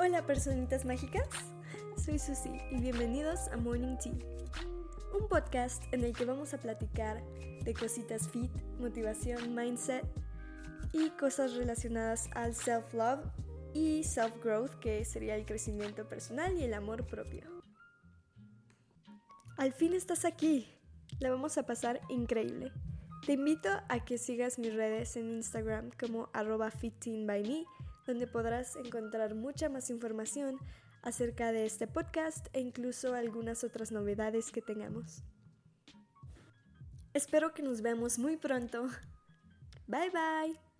Hola personitas mágicas, soy Susi y bienvenidos a Morning Tea, un podcast en el que vamos a platicar de cositas fit, motivación, mindset y cosas relacionadas al self-love y self-growth, que sería el crecimiento personal y el amor propio. Al fin estás aquí, la vamos a pasar increíble. Te invito a que sigas mis redes en Instagram como arroba me donde podrás encontrar mucha más información acerca de este podcast e incluso algunas otras novedades que tengamos. Espero que nos veamos muy pronto. Bye bye.